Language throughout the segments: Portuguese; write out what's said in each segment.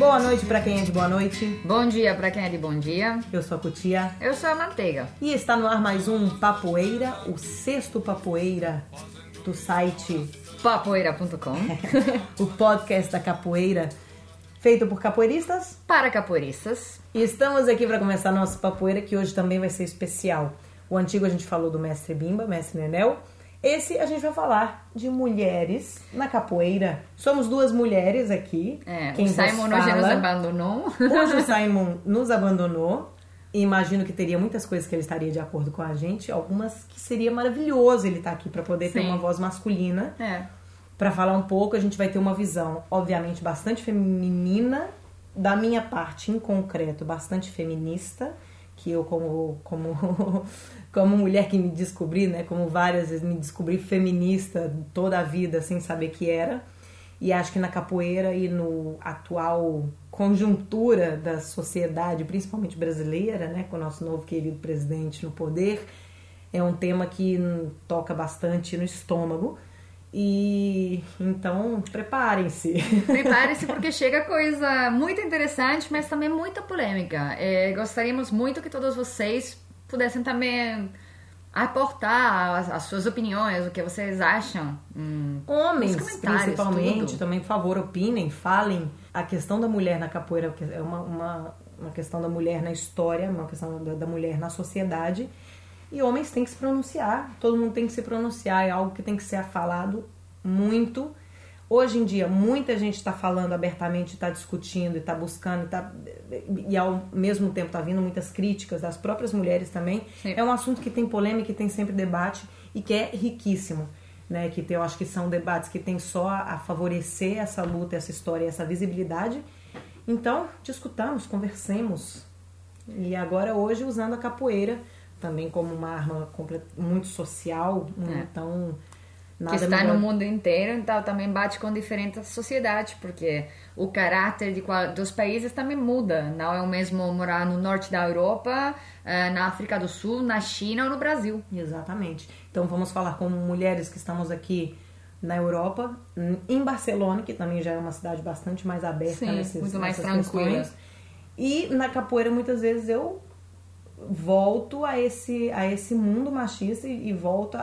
Boa noite para quem é de boa noite. Bom dia para quem é de bom dia. Eu sou a Cutia. Eu sou a Manteiga. E está no ar mais um Papoeira, o sexto Papoeira do site papoeira.com. o podcast da capoeira, feito por capoeiristas para capoeiristas. E estamos aqui para começar nosso Papoeira, que hoje também vai ser especial. O antigo a gente falou do mestre Bimba, mestre Nenel. Esse a gente vai falar de mulheres na capoeira. Somos duas mulheres aqui. É, Quem o Simon hoje nos abandonou. Hoje o Simon nos abandonou. E imagino que teria muitas coisas que ele estaria de acordo com a gente, algumas que seria maravilhoso ele estar aqui para poder Sim. ter uma voz masculina. É. Para falar um pouco, a gente vai ter uma visão, obviamente, bastante feminina, da minha parte, em concreto, bastante feminista, que eu como como como mulher que me descobri, né, como várias vezes me descobri feminista toda a vida sem saber que era. E acho que na capoeira e no atual conjuntura da sociedade, principalmente brasileira, né, com o nosso novo querido presidente no poder, é um tema que toca bastante no estômago. E então preparem-se. Preparem-se porque chega coisa muito interessante, mas também muita polêmica. É, gostaríamos muito que todos vocês pudessem também aportar as, as, suas opiniões, o que vocês acham. Hum, Homens, principalmente, tudo. também, por favor, opinem, falem. A questão da mulher na capoeira é uma, uma, uma questão da mulher na história, uma questão da, da mulher na sociedade. E homens têm que se pronunciar, todo mundo tem que se pronunciar, é algo que tem que ser falado muito Hoje em dia, muita gente está falando abertamente, está discutindo, está buscando, tá, e ao mesmo tempo está vindo muitas críticas das próprias mulheres também. Sim. É um assunto que tem polêmica, que tem sempre debate e que é riquíssimo. Né, que eu acho que são debates que tem só a favorecer essa luta, essa história, essa visibilidade. Então, discutamos, conversemos. E agora, hoje, usando a capoeira também como uma arma muito social, é. então Nada que está melhor. no mundo inteiro, então também bate com diferentes sociedades, porque o caráter de qual, dos países também muda. Não é o mesmo morar no norte da Europa, eh, na África do Sul, na China ou no Brasil. Exatamente. Então vamos falar com mulheres que estamos aqui na Europa, em Barcelona, que também já é uma cidade bastante mais aberta Sim, nesses, muito mais tranquila. E na capoeira muitas vezes eu volto a esse, a esse mundo machista e, e volto a,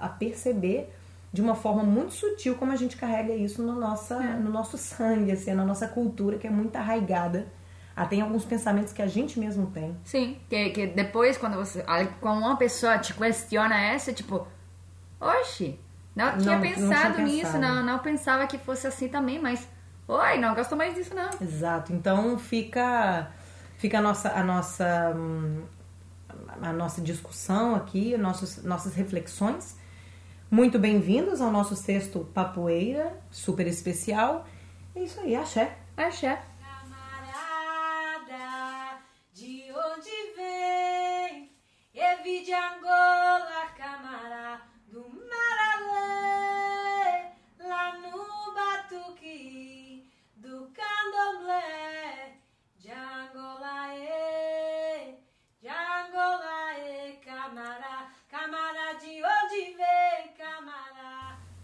a, a perceber de uma forma muito sutil como a gente carrega isso no, nossa, é. no nosso sangue, assim, na nossa cultura, que é muito arraigada. Ah, tem alguns pensamentos que a gente mesmo tem. Sim, que, que depois quando você quando uma pessoa te questiona essa, tipo, oxe, não, não tinha pensado não tinha nisso, pensado. não, não pensava que fosse assim também, mas oi, não gosto mais disso não. Exato. Então fica fica a nossa a nossa a nossa discussão aqui, nossos, nossas reflexões muito bem-vindos ao nosso sexto Papoeira, super especial. É isso aí, axé. Axé. Camarada, de onde vem? Evi de Angola,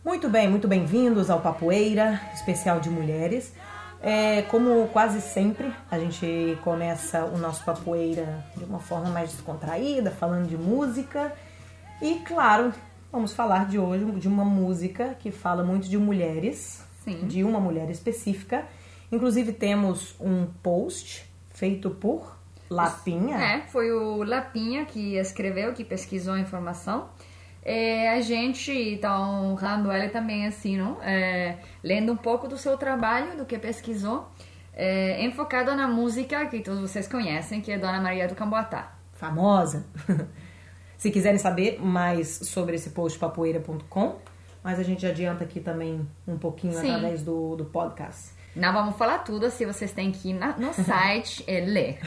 Muito bem, muito bem-vindos ao Papoeira, especial de mulheres. É, como quase sempre, a gente começa o nosso Papoeira de uma forma mais descontraída, falando de música. E, claro, vamos falar de hoje de uma música que fala muito de mulheres, Sim. de uma mulher específica. Inclusive, temos um post feito por Lapinha. É, foi o Lapinha que escreveu, que pesquisou a informação é, a gente tá honrando ela também, assim, não? É, lendo um pouco do seu trabalho, do que pesquisou, é, enfocado na música que todos vocês conhecem, que é Dona Maria do Camboatá. Famosa! Se quiserem saber mais sobre esse post, papoeira.com, mas a gente adianta aqui também um pouquinho Sim. através do, do podcast. Não vamos falar tudo, se vocês têm que ir na, no site e ler.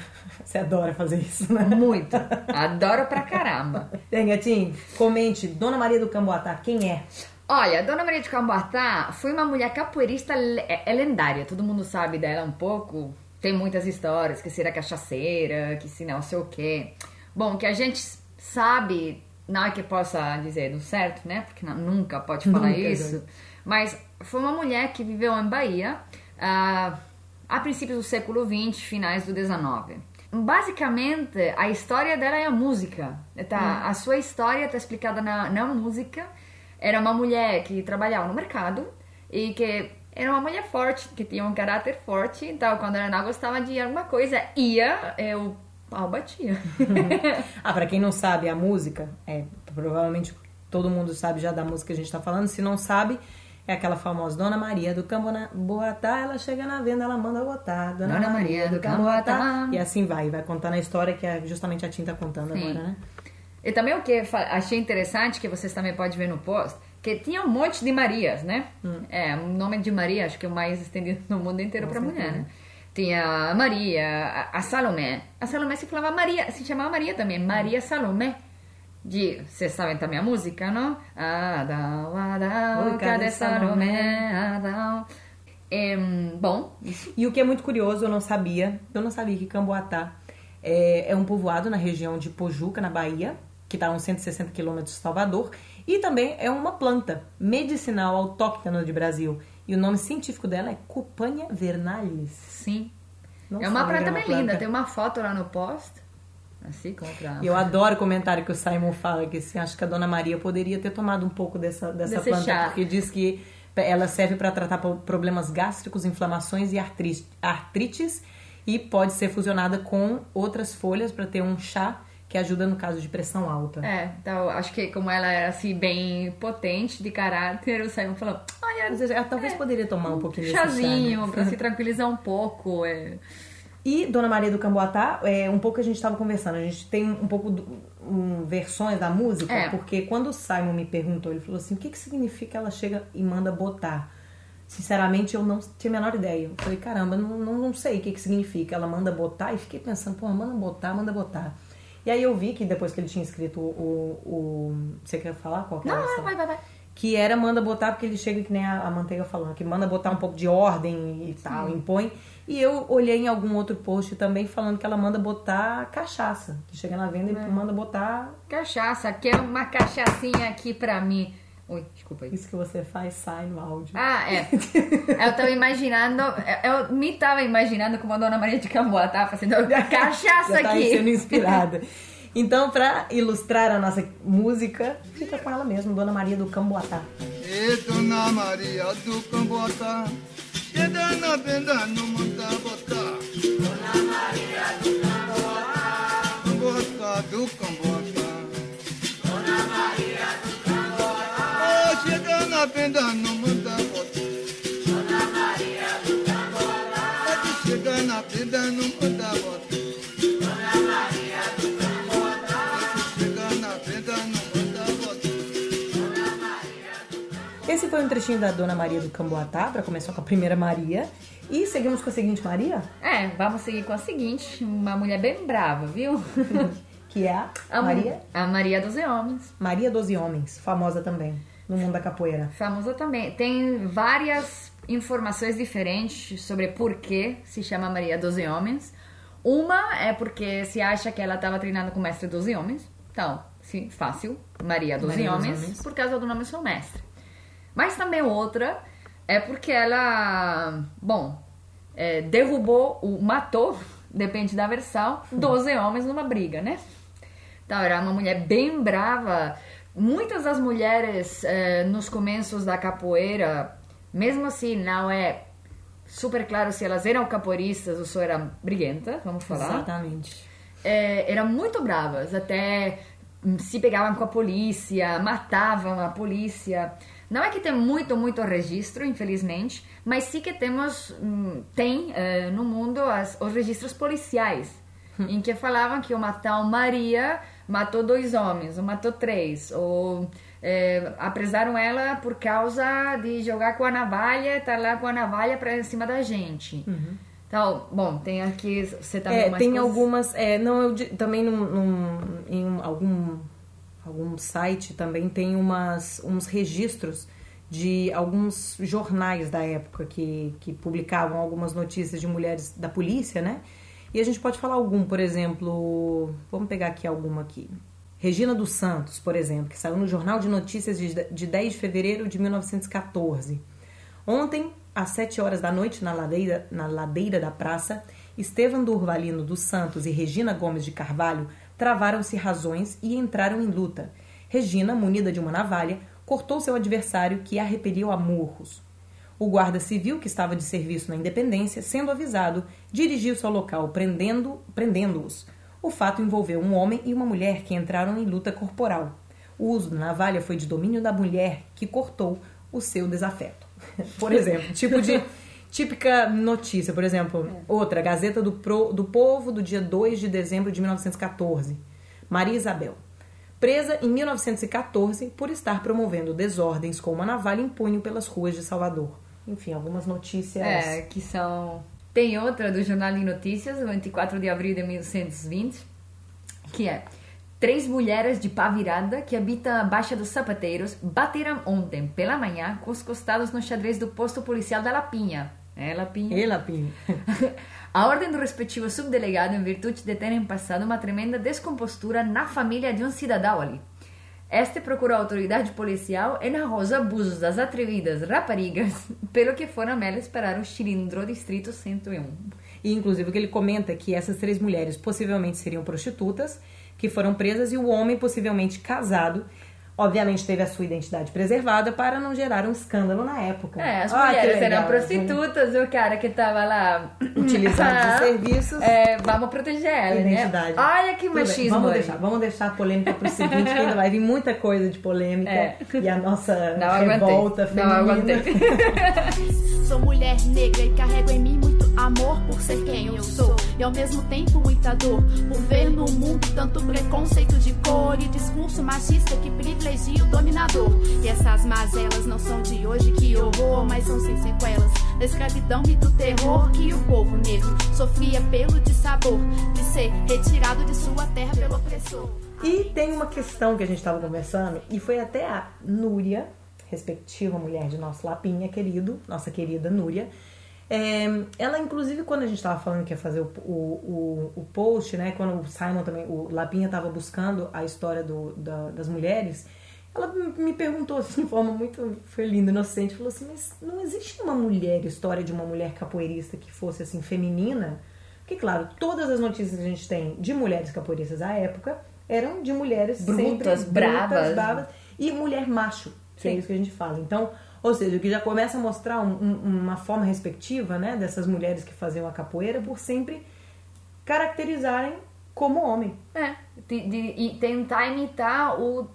Você adora fazer isso, né? Muito. Adoro pra caramba. Tem, gatinho? Comente, Dona Maria do Camboatá, quem é? Olha, Dona Maria de Camboatá foi uma mulher capoeirista é, é lendária. Todo mundo sabe dela um pouco. Tem muitas histórias, que se era cachaceira, que se não sei o quê. Bom, que a gente sabe, não é que possa dizer do certo, né? Porque não, nunca pode falar nunca, isso. Mas foi uma mulher que viveu em Bahia, uh, a princípios do século XX, finais do XIX. Basicamente, a história dela é a música. Tá? Hum. A sua história está explicada na, na música. Era uma mulher que trabalhava no mercado e que era uma mulher forte, que tinha um caráter forte. Então, quando ela não gostava de alguma coisa, ia, eu pau batia. ah, para quem não sabe, a música, é provavelmente todo mundo sabe já da música que a gente está falando. Se não sabe, é aquela famosa Dona Maria do Camboatá, ela chega na venda, ela manda botar. Dona, Dona Maria do Camboatá. E assim vai, vai contando a história que é justamente a Tim tá contando Sim. agora, né? E também o que achei interessante, que vocês também podem ver no post, que tinha um monte de Marias, né? Hum. É, o nome de Maria acho que é o mais estendido no mundo inteiro para mulher, né? Tinha a Maria, a, Salomé. A Salomé se falava Maria, se chamava Maria também, Maria Salomé. De, vocês sabem também a música, não? Adão, Adão, cadê Salomé, Adão? É, bom. E o que é muito curioso, eu não sabia, eu não sabia que Camboatá é, é um povoado na região de Pojuca, na Bahia, que está a uns 160 quilômetros de Salvador, e também é uma planta medicinal autóctona de Brasil. E o nome científico dela é Cupania vernalis. Sim. Não é uma planta bem linda. Tem uma foto lá no post. Assim, contra... Eu adoro o comentário que o Simon fala, que assim, acho que a Dona Maria poderia ter tomado um pouco dessa, dessa Desse planta, chá. porque diz que ela serve para tratar problemas gástricos, inflamações e artrites e pode ser fusionada com outras folhas para ter um chá que ajuda no caso de pressão alta. É, então acho que como ela era assim bem potente de caráter, o Simon falou, olha, ela talvez é, poderia tomar um pouquinho de chazinho chá, né? para se tranquilizar um pouco. É. E Dona Maria do Camboatá, é, um pouco a gente estava conversando, a gente tem um pouco do, um, versões da música, é. porque quando o Simon me perguntou, ele falou assim, o que, que significa ela chega e manda botar? Sinceramente, eu não tinha a menor ideia. Eu falei, caramba, não, não, não sei o que, que significa. Ela manda botar e fiquei pensando, pô, manda botar, manda botar. E aí eu vi que depois que ele tinha escrito o. o você quer falar qual que Não, é vai, vai, vai. Que era manda botar, porque ele chega que nem a, a manteiga falando, que manda botar um pouco de ordem e tal, Sim. impõe. E eu olhei em algum outro post também falando que ela manda botar cachaça. Que chega na venda e é. manda botar. Cachaça, quer uma cachaçinha aqui pra mim. Oi, desculpa aí. Isso que você faz sai no áudio. Ah, é. eu tava imaginando, eu me tava imaginando como a Dona Maria de Camboa tava fazendo cachaça Já aqui. sendo inspirada. Então, para ilustrar a nossa música, fica com ela mesmo, Dona Maria do Camboatá. E Dona Maria do Camboatá, chegando vendendo muita bota. Dona Maria do Camboatá, Camboatá do Camboatá. Dona Maria do Camboatá, oh, chegando vendendo muita bota. Dona Maria do Camboatá, chegando vendendo muita bota. Esse foi um trechinho da Dona Maria do Camboatá, para começar com a primeira Maria. E seguimos com a seguinte Maria? É, vamos seguir com a seguinte, uma mulher bem brava, viu? que é a, a Maria? A Maria dos Homens. Maria dos Homens, famosa também no mundo da capoeira. Famosa também. Tem várias informações diferentes sobre por que se chama Maria dos Homens. Uma é porque se acha que ela estava treinando com o mestre dos Homens. Então, sim, fácil. Maria dos Homens, por causa do nome do seu mestre. Mas também outra é porque ela, bom, é, derrubou, o, matou, depende da versão, 12 homens numa briga, né? Então, era uma mulher bem brava. Muitas das mulheres é, nos começos da capoeira, mesmo assim, não é super claro se elas eram capoeiristas ou só eram briguentas, vamos falar. Exatamente. É, eram muito bravas, até se pegavam com a polícia, matavam a polícia. Não é que tem muito, muito registro, infelizmente, mas sim que temos, hum, tem uh, no mundo as, os registros policiais, hum. em que falavam que o matão Maria matou dois homens, ou matou três, ou é, apresaram ela por causa de jogar com a navalha, estar tá lá com a navalha para cima da gente. Uhum. Então, bom, tem aqui, você também é, tem coisas... algumas, é, não, eu também num, num, em algum algum site também tem umas, uns registros de alguns jornais da época que, que publicavam algumas notícias de mulheres da polícia, né? E a gente pode falar algum, por exemplo, vamos pegar aqui alguma aqui. Regina dos Santos, por exemplo, que saiu no Jornal de Notícias de, de 10 de fevereiro de 1914. Ontem, às sete horas da noite, na ladeira, na ladeira da praça, Estevam Durvalino dos Santos e Regina Gomes de Carvalho travaram-se razões e entraram em luta. Regina, munida de uma navalha, cortou seu adversário, que a repeliu a murros. O guarda civil, que estava de serviço na Independência, sendo avisado, dirigiu-se ao local, prendendo, prendendo-os. O fato envolveu um homem e uma mulher que entraram em luta corporal. O uso da navalha foi de domínio da mulher, que cortou o seu desafeto. Por exemplo, tipo de típica notícia, por exemplo, é. outra, Gazeta do, Pro, do Povo, do dia 2 de dezembro de 1914. Maria Isabel. Presa em 1914 por estar promovendo desordens com uma navalha em punho pelas ruas de Salvador. Enfim, algumas notícias. É, que são. Tem outra do Jornal de Notícias, 24 de abril de 1920, que é. Três mulheres de pá virada que habitam a Baixa dos Sapateiros bateram ontem pela manhã com os costados no xadrez do posto policial da Lapinha. É, Lapinha. É, Lapinha. a ordem do respectivo subdelegado em virtude de terem passado uma tremenda descompostura na família de um cidadão ali. Este procurou a autoridade policial e narrou os abusos das atrevidas raparigas, pelo que foram elas parar o cilindro distrito 101. E, inclusive, que ele comenta que essas três mulheres possivelmente seriam prostitutas, que foram presas, e o homem possivelmente casado, obviamente teve a sua identidade preservada para não gerar um escândalo na época. É, as ah, mulheres eram prostitutas, o cara que estava lá utilizando ah, os serviços. É, vamos proteger ela, né? identidade. né? Olha que machismo. Vamos deixar, vamos deixar a polêmica para o seguinte, que ainda vai vir muita coisa de polêmica é. e a nossa não revolta aguentei. feminina. Não aguentei. Sou mulher negra e carrego em mim muito amor por ser quem eu sou. E ao mesmo tempo muita dor por ver no mundo tanto preconceito de cor e discurso machista que privilegia o dominador. E essas mazelas não são de hoje, que horror, mas são sem sequelas da escravidão e do terror que o povo negro sofria pelo dissabor de ser retirado de sua terra pelo opressor. E tem uma questão que a gente estava conversando, e foi até a Núria, respectiva mulher de nosso Lapinha querido, nossa querida Núria. É, ela, inclusive, quando a gente estava falando que ia fazer o, o, o, o, post, né? Quando o Simon também, o Lapinha estava buscando a história do, da, das mulheres, ela me perguntou assim, de forma muito foi linda, inocente, falou assim, mas não existe uma mulher, história de uma mulher capoeirista que fosse assim feminina? Porque claro, todas as notícias que a gente tem de mulheres capoeiristas à época eram de mulheres brutas, sempre, bravas, bravas e mulher macho que é isso que a gente fala. Então, ou seja, que já começa a mostrar um, um, uma forma respectiva né, dessas mulheres que faziam a capoeira por sempre caracterizarem como homem. É, de, de, e tentar imitar o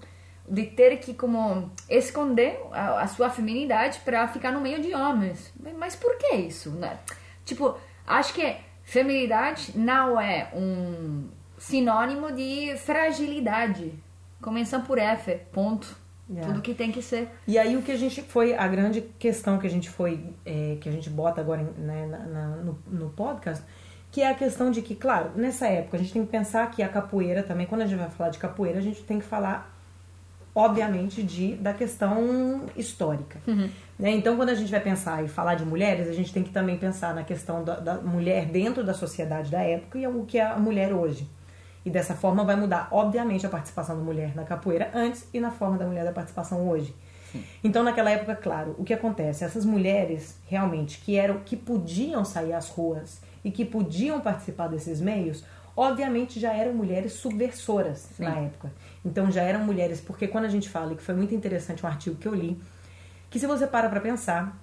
de ter que como esconder a, a sua feminidade para ficar no meio de homens. Mas por que isso? Né? Tipo, acho que feminidade não é um sinônimo de fragilidade. Começando por F, ponto. Yeah. Tudo que tem que ser. E aí o que a gente foi, a grande questão que a gente foi, é, que a gente bota agora né, na, na, no, no podcast, que é a questão de que, claro, nessa época a gente tem que pensar que a capoeira também, quando a gente vai falar de capoeira, a gente tem que falar, obviamente, de, da questão histórica. Uhum. Né? Então, quando a gente vai pensar e falar de mulheres, a gente tem que também pensar na questão da, da mulher dentro da sociedade da época e o que é a mulher hoje. E dessa forma vai mudar, obviamente, a participação da mulher na capoeira antes e na forma da mulher da participação hoje. Sim. Então, naquela época, claro, o que acontece? Essas mulheres realmente que eram que podiam sair às ruas e que podiam participar desses meios, obviamente já eram mulheres subversoras Sim. na época. Então já eram mulheres, porque quando a gente fala, e que foi muito interessante um artigo que eu li, que se você para para pensar,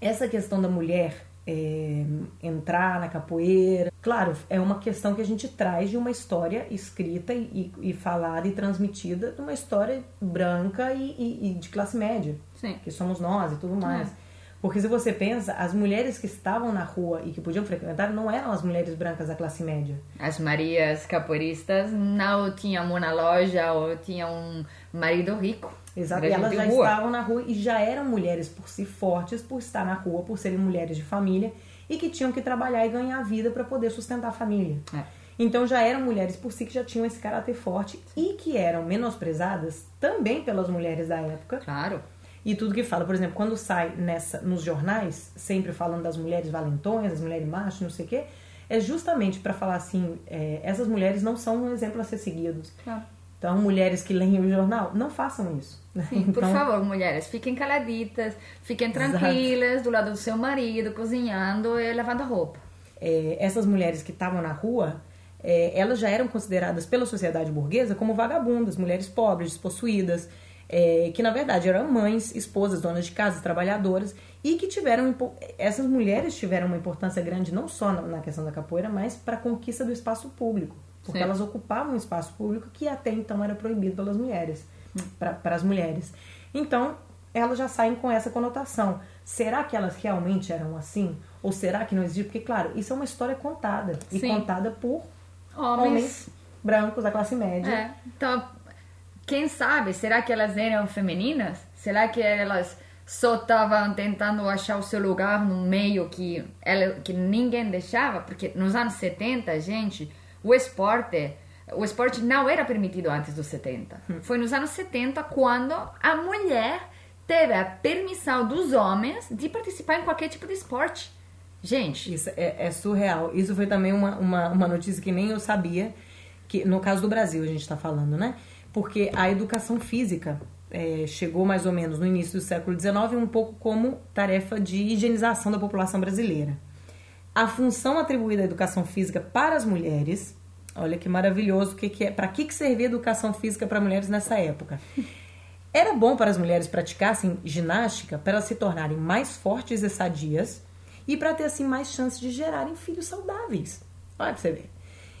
essa questão da mulher é, entrar na capoeira. Claro, é uma questão que a gente traz de uma história escrita e, e, e falada e transmitida de uma história branca e, e, de classe média, Sim. que somos nós e tudo mais. É. Porque se você pensa, as mulheres que estavam na rua e que podiam frequentar não eram as mulheres brancas da classe média. As Marias capoeiristas não tinham uma loja ou tinham um marido rico. Exato, e elas já rua. estavam na rua e já eram mulheres por si fortes, por estar na rua, por serem mulheres de família e que tinham que trabalhar e ganhar vida para poder sustentar a família. É. Então já eram mulheres por si que já tinham esse caráter forte e que eram menosprezadas também pelas mulheres da época. Claro. E tudo que fala, por exemplo, quando sai nessa nos jornais, sempre falando das mulheres valentões, das mulheres machos, não sei o quê, é justamente para falar assim, é, essas mulheres não são um exemplo a ser seguido. Claro. Então, mulheres que leem o jornal, não façam isso. Né? Sim, então, por favor, mulheres, fiquem caladitas, fiquem tranquilas Exato. do lado do seu marido, cozinhando e lavando roupa. É, essas mulheres que estavam na rua, é, elas já eram consideradas pela sociedade burguesa como vagabundas, mulheres pobres, despossuídas, é, que na verdade eram mães, esposas, donas de casa, trabalhadoras, e que tiveram essas mulheres tiveram uma importância grande não só na questão da capoeira, mas para a conquista do espaço público, porque Sim. elas ocupavam um espaço público que até então era proibido pelas mulheres para as mulheres. Então, elas já saem com essa conotação. Será que elas realmente eram assim? Ou será que não existe? Porque, claro, isso é uma história contada. E Sim. contada por homens. homens. brancos da classe média. É. Então, quem sabe? Será que elas eram femininas? Será que elas só estavam tentando achar o seu lugar no meio que, ela, que ninguém deixava? Porque nos anos 70, gente, o esporte o esporte não era permitido antes dos 70. Hum. Foi nos anos 70 quando a mulher teve a permissão dos homens de participar em qualquer tipo de esporte. Gente. Isso é, é surreal. Isso foi também uma, uma, uma, notícia que nem eu sabia, que no caso do Brasil a gente está falando, né? Porque a educação física é, chegou mais ou menos no início do século XIX um pouco como tarefa de higienização da população brasileira. A função atribuída à educação física para as mulheres Olha que maravilhoso, que, que é, para que, que servia educação física para mulheres nessa época? Era bom para as mulheres praticassem ginástica para elas se tornarem mais fortes e sadias e para ter assim mais chances de gerarem filhos saudáveis. Olha para você ver.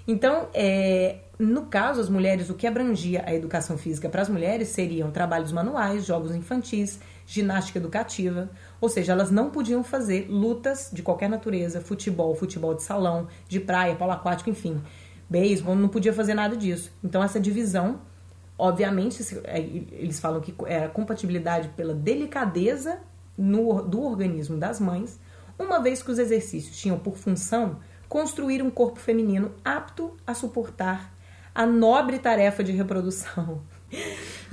Então, é, no caso, as mulheres, o que abrangia a educação física para as mulheres seriam trabalhos manuais, jogos infantis, ginástica educativa, ou seja, elas não podiam fazer lutas de qualquer natureza, futebol, futebol de salão, de praia, polo aquático, enfim beisebol, não podia fazer nada disso. Então essa divisão, obviamente, é, eles falam que é a compatibilidade pela delicadeza no, do organismo das mães, uma vez que os exercícios tinham por função construir um corpo feminino apto a suportar a nobre tarefa de reprodução.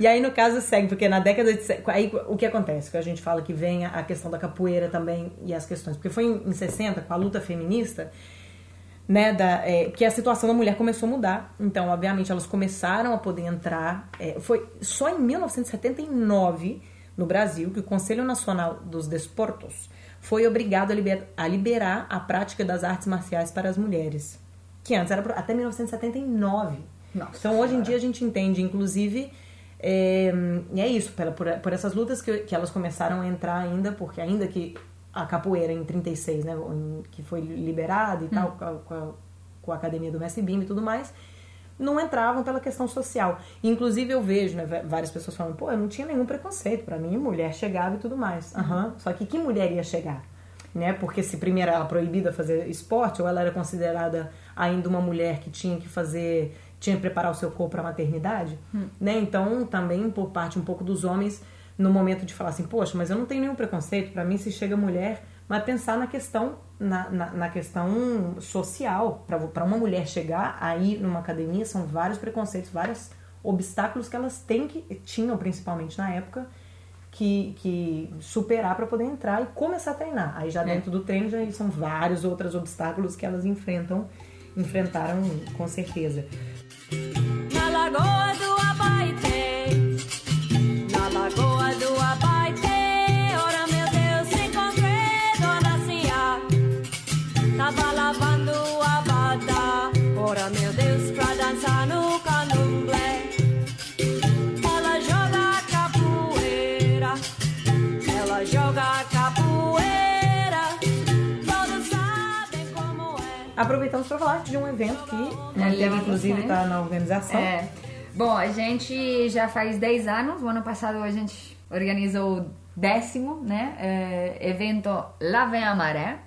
E aí, no caso, segue, porque na década de. Aí, o que acontece? Que a gente fala que vem a questão da capoeira também e as questões. Porque foi em 60, com a luta feminista, né, da, é, que a situação da mulher começou a mudar. Então, obviamente, elas começaram a poder entrar. É, foi só em 1979, no Brasil, que o Conselho Nacional dos Desportos foi obrigado a, liber, a liberar a prática das artes marciais para as mulheres. Que antes era até 1979. Nossa, então, hoje em dia, a gente entende, inclusive. É, e é isso, por, por essas lutas que, que elas começaram a entrar ainda, porque ainda que a capoeira em 36, né, que foi liberada e hum. tal, com a, com a, academia do Mestre Bim e tudo mais, não entravam pela questão social. Inclusive eu vejo, né, várias pessoas falando, pô, eu não tinha nenhum preconceito, para mim mulher chegava e tudo mais. Uhum. Só que que mulher ia chegar? Né? Porque se primeiro era proibida fazer esporte, ou ela era considerada ainda uma mulher que tinha que fazer, tinha que preparar o seu corpo para a maternidade, hum. né? Então, também por parte um pouco dos homens, no momento de falar assim, poxa, mas eu não tenho nenhum preconceito, para mim se chega mulher, mas pensar na questão na, na, na questão social, para uma mulher chegar aí numa academia são vários preconceitos, vários obstáculos que elas têm que tinham principalmente na época que, que superar para poder entrar e começar a treinar. Aí já é. dentro do treino já são vários outros obstáculos que elas enfrentam, enfrentaram com certeza. Na Lagoa do aproveitamos para falar de um evento que manteve, inclusive, está na organização. É. Bom, a gente já faz 10 anos, o ano passado a gente organizou o décimo né, é, evento Lá Vem a Maré.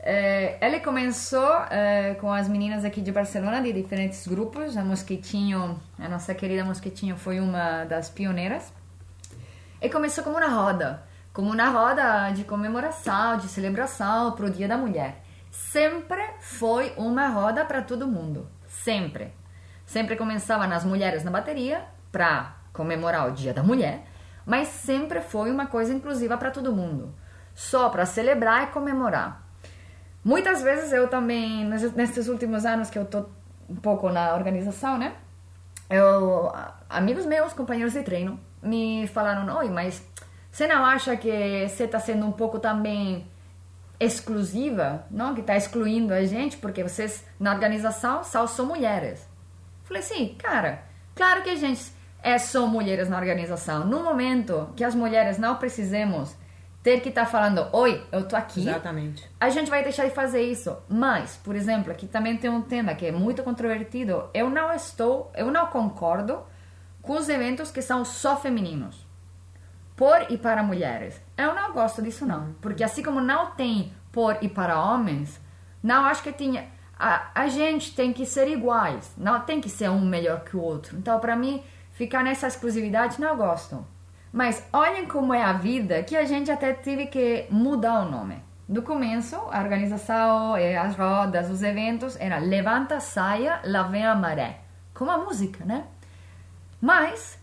É, ele começou é, com as meninas aqui de Barcelona, de diferentes grupos. A Mosquitinho, a nossa querida Mosquitinho, foi uma das pioneiras. E começou como uma roda, como uma roda de comemoração, de celebração para o Dia da Mulher sempre foi uma roda para todo mundo. Sempre. Sempre começava nas mulheres na bateria para comemorar o Dia da Mulher, mas sempre foi uma coisa inclusiva para todo mundo. Só para celebrar e comemorar. Muitas vezes eu também, nesses últimos anos que eu tô um pouco na organização, né? eu, amigos meus, companheiros de treino, me falaram: Oi, mas você não acha que você está sendo um pouco também exclusiva, não? Que está excluindo a gente, porque vocês na organização só são mulheres. Falei assim, cara, claro que a gente é só mulheres na organização. No momento que as mulheres não precisemos ter que estar tá falando, oi, eu tô aqui. Exatamente. A gente vai deixar de fazer isso. Mas, por exemplo, aqui também tem um tema que é muito controvertido. Eu não estou, eu não concordo com os eventos que são só femininos. Por e para mulheres. Eu não gosto disso não, porque assim como não tem por e para homens, não acho que tinha a, a gente tem que ser iguais, não tem que ser um melhor que o outro. Então, para mim, ficar nessa exclusividade não gosto. Mas olhem como é a vida que a gente até teve que mudar o nome. No começo, a organização, eh, as rodas, os eventos era levanta saia, lá vem a maré. Como a música, né? Mas,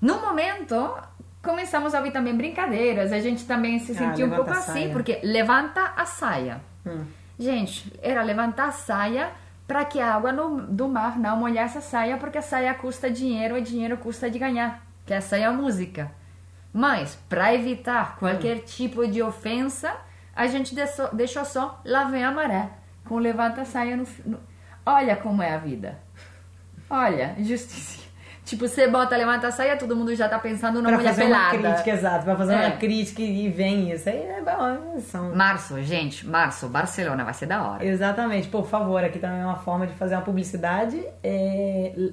no momento, começamos a ouvir também brincadeiras. A gente também se ah, sentiu ah, um pouco assim, porque levanta a saia. Hum. Gente, era levantar a saia para que a água no, do mar não molhasse a saia, porque a saia custa dinheiro e dinheiro custa de ganhar, que essa é a música. Mas, para evitar qualquer hum. tipo de ofensa, a gente deixou, deixou só lá vem a maré, com levanta a saia no, no... Olha como é a vida. Olha, justiça. Tipo, você bota levanta a saia, todo mundo já tá pensando numa mulher pelada. Pra fazer uma crítica, exato. Pra fazer é. uma crítica e vem isso. Aí é bom. São... Março, gente, março, Barcelona, vai ser da hora. Exatamente. Por favor, aqui também é uma forma de fazer uma publicidade. É...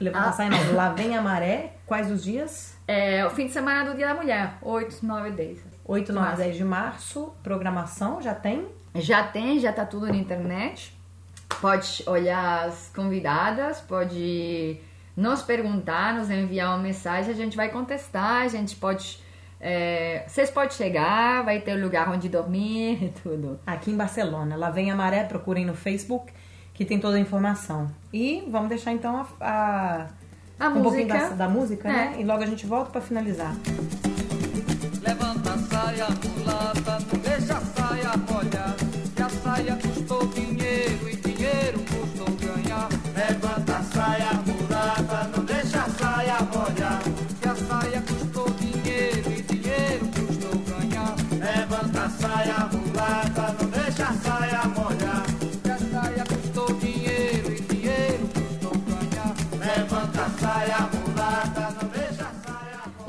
Levanta ah. a saia, não. Lá vem a maré. Quais os dias? É o fim de semana do Dia da Mulher. 8, 9, 10. 8, 9, 10 de março. Programação, já tem? Já tem, já tá tudo na internet. Pode olhar as convidadas, pode nos perguntar, nos enviar uma mensagem, a gente vai contestar, a gente pode. É, vocês podem chegar, vai ter lugar onde dormir e tudo. Aqui em Barcelona. Lá vem a maré, procurem no Facebook que tem toda a informação. E vamos deixar então a, a, a um música. Da, da, música, né? é. né? E logo a gente volta para finalizar. Levanta a saia, mulata, deixa a saia molhar,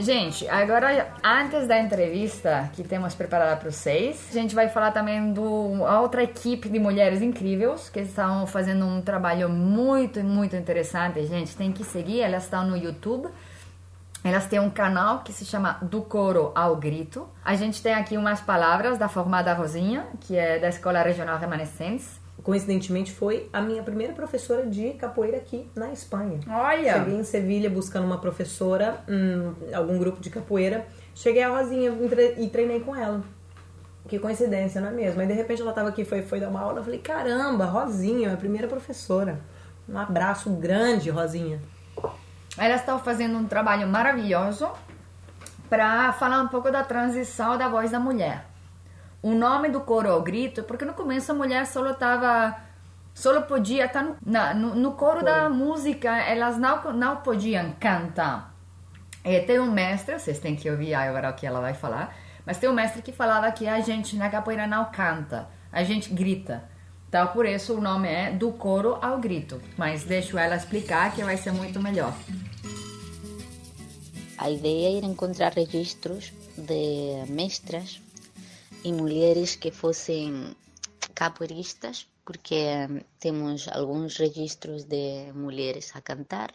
Gente, agora antes da entrevista que temos preparada para vocês, a gente vai falar também de outra equipe de mulheres incríveis que estão fazendo um trabalho muito, muito interessante. Gente, tem que seguir, elas estão no YouTube. Elas têm um canal que se chama Do Coro ao Grito. A gente tem aqui umas palavras da formada Rosinha, que é da Escola Regional Remanescentes coincidentemente foi a minha primeira professora de capoeira aqui na Espanha. Olha! Cheguei em Sevilha buscando uma professora, hum, algum grupo de capoeira. Cheguei a Rosinha e treinei com ela. Que coincidência, não é mesmo? Aí de repente ela estava aqui, foi, foi dar uma aula. Eu falei: caramba, Rosinha, minha primeira professora. Um abraço grande, Rosinha. Elas estão fazendo um trabalho maravilhoso para falar um pouco da transição da voz da mulher o nome do coro ao grito, porque no começo a mulher só estava só podia estar no, na, no, no coro, coro, da música, elas não, não podiam cantar. E tem um mestre, vocês têm que ouvir agora o que ela vai falar, mas tem um mestre que falava que a gente na capoeira não canta, a gente grita. Então, por isso o nome é do coro ao grito. Mas deixo ela explicar que vai ser muito melhor. A ideia é ir encontrar registros de mestras e mulheres que fossem capoeiristas, porque temos alguns registros de mulheres a cantar,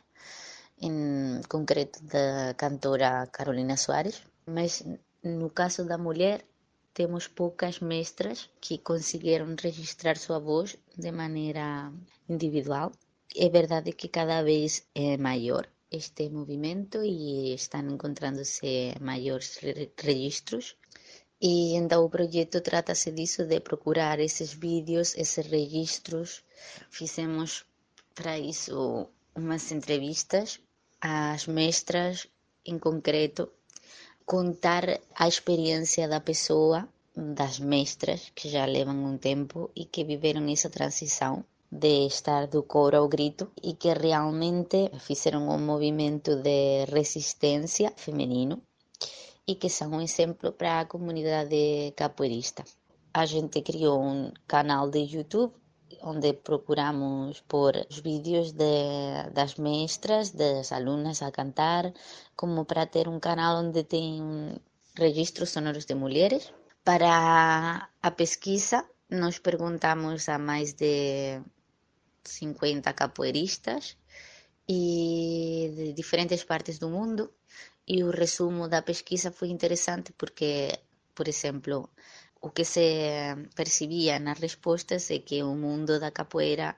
em concreto da cantora Carolina Soares, mas no caso da mulher temos poucas mestras que conseguiram registrar sua voz de maneira individual. É verdade que cada vez é maior este movimento e estão encontrando-se maiores registros e então o projeto trata-se disso, de procurar esses vídeos, esses registros. Fizemos para isso umas entrevistas às mestras em concreto, contar a experiência da pessoa, das mestras que já levam um tempo e que viveram essa transição de estar do coro ao grito e que realmente fizeram um movimento de resistência feminino e que são um exemplo para a comunidade capoeirista. A gente criou um canal de YouTube onde procuramos pôr os vídeos de, das mestras, das alunas a cantar, como para ter um canal onde tem registros sonoros de mulheres. Para a pesquisa, nós perguntamos a mais de 50 capoeiristas e de diferentes partes do mundo. E o resumo da pesquisa foi interessante porque, por exemplo, o que se percibia nas respostas é que o mundo da capoeira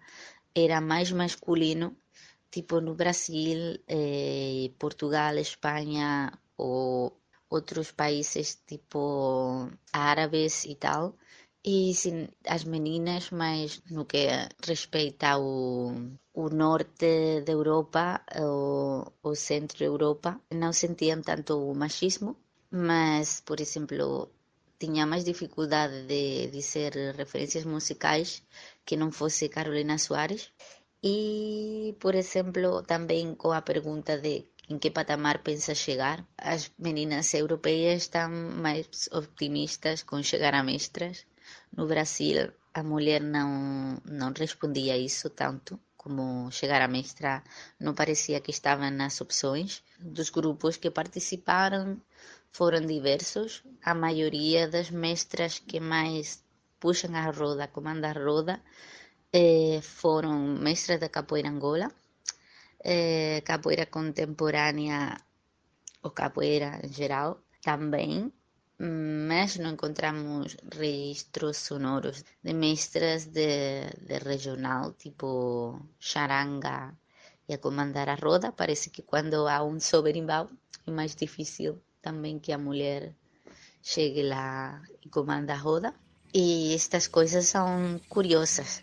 era mais masculino, tipo no Brasil, eh, Portugal, Espanha ou outros países tipo árabes e tal, e sim, as meninas, mas no que respeita ao norte da Europa, o, o centro da Europa, não sentiam tanto o machismo, mas, por exemplo, tinha mais dificuldade de dizer referências musicais que não fosse Carolina Soares. E, por exemplo, também com a pergunta de em que patamar pensa chegar, as meninas europeias estão mais optimistas com chegar a mestras no Brasil, a mulher não, não respondia isso tanto como chegar a mestra, não parecia que estava nas opções. Dos grupos que participaram foram diversos. A maioria das mestras que mais puxam a roda, comandam a roda, eh, foram mestras da capoeira Angola, eh, capoeira contemporânea ou capoeira em geral também, mas não encontramos registros sonoros de mestras de, de regional, tipo charanga e a comandar a roda. Parece que quando há um só berimbau é mais difícil também que a mulher chegue lá e comanda a roda. E estas coisas são curiosas.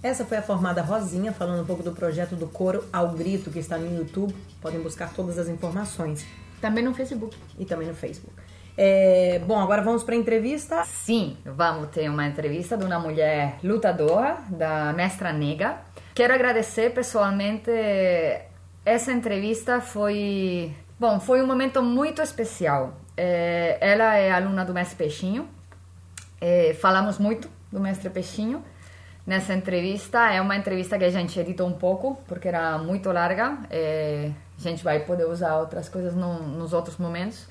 Essa foi a formada Rosinha, falando um pouco do projeto do Coro ao Grito, que está no YouTube. Podem buscar todas as informações. Também no Facebook. E também no Facebook. É, bom, agora vamos para a entrevista. Sim, vamos ter uma entrevista de uma mulher lutadora, da Mestra Nega. Quero agradecer pessoalmente. Essa entrevista foi. Bom, foi um momento muito especial. É, ela é aluna do Mestre Peixinho. É, falamos muito do Mestre Peixinho nessa entrevista. É uma entrevista que a gente editou um pouco, porque era muito larga. É, a gente vai poder usar outras coisas no, nos outros momentos.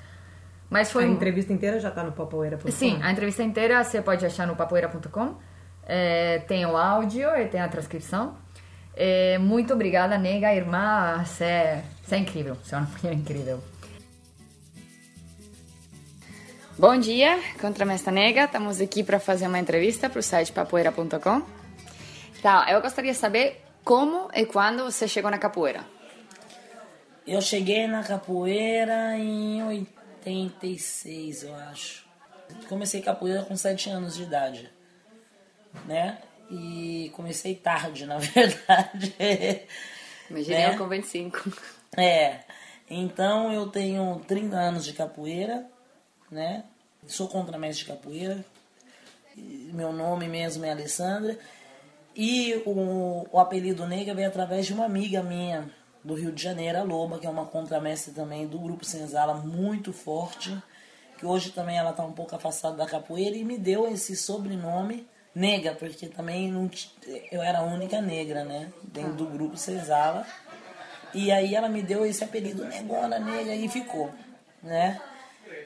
Mas foi... A entrevista inteira já está no papoeira.com? Sim, a entrevista inteira você pode achar no papoeira.com. É, tem o áudio e tem a transcrição. É, muito obrigada, nega, irmã. Você é, você é incrível. Você é uma mulher incrível. Bom dia, Contramestra Nega. Estamos aqui para fazer uma entrevista para o site papoeira.com. Tá, eu gostaria de saber como e quando você chegou na capoeira. Eu cheguei na capoeira em 86, eu acho. Comecei capoeira com 7 anos de idade, né? E comecei tarde, na verdade. Imagina né? eu com 25. É. Então eu tenho 30 anos de capoeira, né? Sou contramestre de capoeira. Meu nome mesmo é Alessandra. E o, o apelido Negra veio através de uma amiga minha do Rio de Janeiro, a Loba, que é uma contramestre também do grupo Senzala, muito forte, que hoje também ela está um pouco afastada da capoeira e me deu esse sobrenome Negra, porque também não, eu era a única negra, né, dentro do grupo Senzala. E aí ela me deu esse apelido Negona Negra e ficou, né?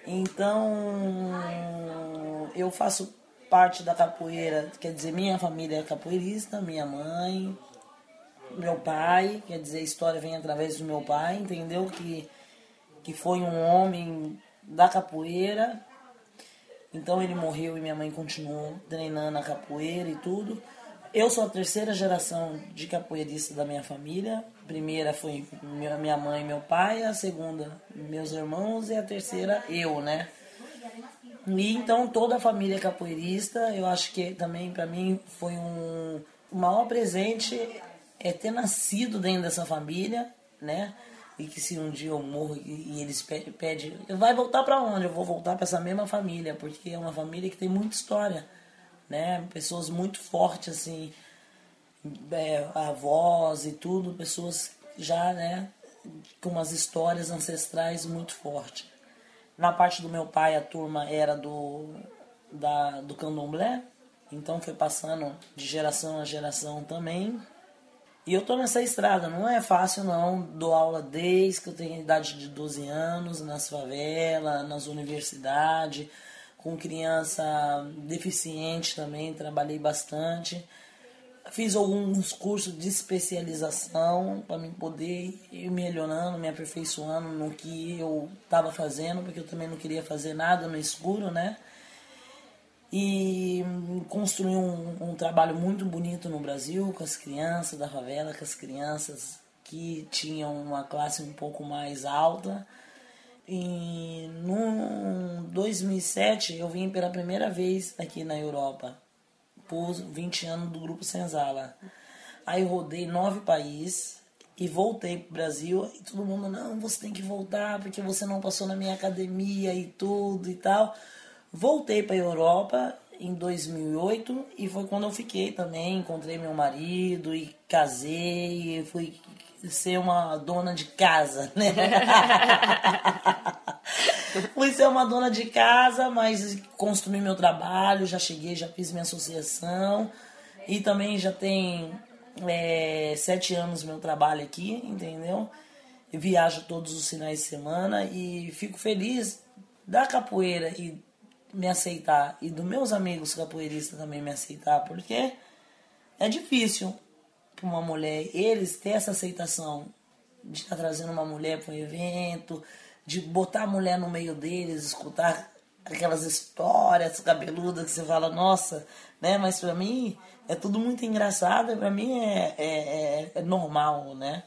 Então, eu faço parte da capoeira, quer dizer, minha família é capoeirista, minha mãe, meu pai, quer dizer, a história vem através do meu pai, entendeu? Que, que foi um homem da capoeira. Então ele morreu e minha mãe continuou treinando a capoeira e tudo. Eu sou a terceira geração de capoeirista da minha família. A primeira foi minha mãe e meu pai, a segunda meus irmãos e a terceira eu, né? E então toda a família capoeirista. Eu acho que também para mim foi um o maior presente é ter nascido dentro dessa família, né? E que se um dia eu morro e, e eles pedem, pede, vai voltar para onde? Eu vou voltar para essa mesma família, porque é uma família que tem muita história, né? Pessoas muito fortes, assim, é, avós e tudo, pessoas já, né, com umas histórias ancestrais muito fortes. Na parte do meu pai, a turma era do, da, do candomblé, então foi passando de geração a geração também. E eu tô nessa estrada, não é fácil não. Dou aula desde que eu tenho idade de 12 anos, nas favelas, nas universidades, com criança deficiente também, trabalhei bastante. Fiz alguns cursos de especialização para mim poder ir melhorando, me aperfeiçoando no que eu estava fazendo, porque eu também não queria fazer nada no escuro, né? E construí um, um trabalho muito bonito no Brasil com as crianças da favela, com as crianças que tinham uma classe um pouco mais alta. E no 2007 eu vim pela primeira vez aqui na Europa, por 20 anos do Grupo Senzala. Aí rodei nove países e voltei pro Brasil e todo mundo, não, você tem que voltar porque você não passou na minha academia e tudo e tal. Voltei para Europa em 2008 e foi quando eu fiquei também, encontrei meu marido e casei, e fui ser uma dona de casa, né? ser uma dona de casa, mas construí meu trabalho, já cheguei, já fiz minha associação e também já tem é, sete anos meu trabalho aqui, entendeu? Eu viajo todos os finais de semana e fico feliz da capoeira e me aceitar e dos meus amigos capoeiristas também me aceitar, porque é difícil para uma mulher eles ter essa aceitação de estar tá trazendo uma mulher para um evento, de botar a mulher no meio deles, escutar aquelas histórias cabeludas que você fala, nossa, né? Mas para mim é tudo muito engraçado, para mim é, é, é, é normal, né?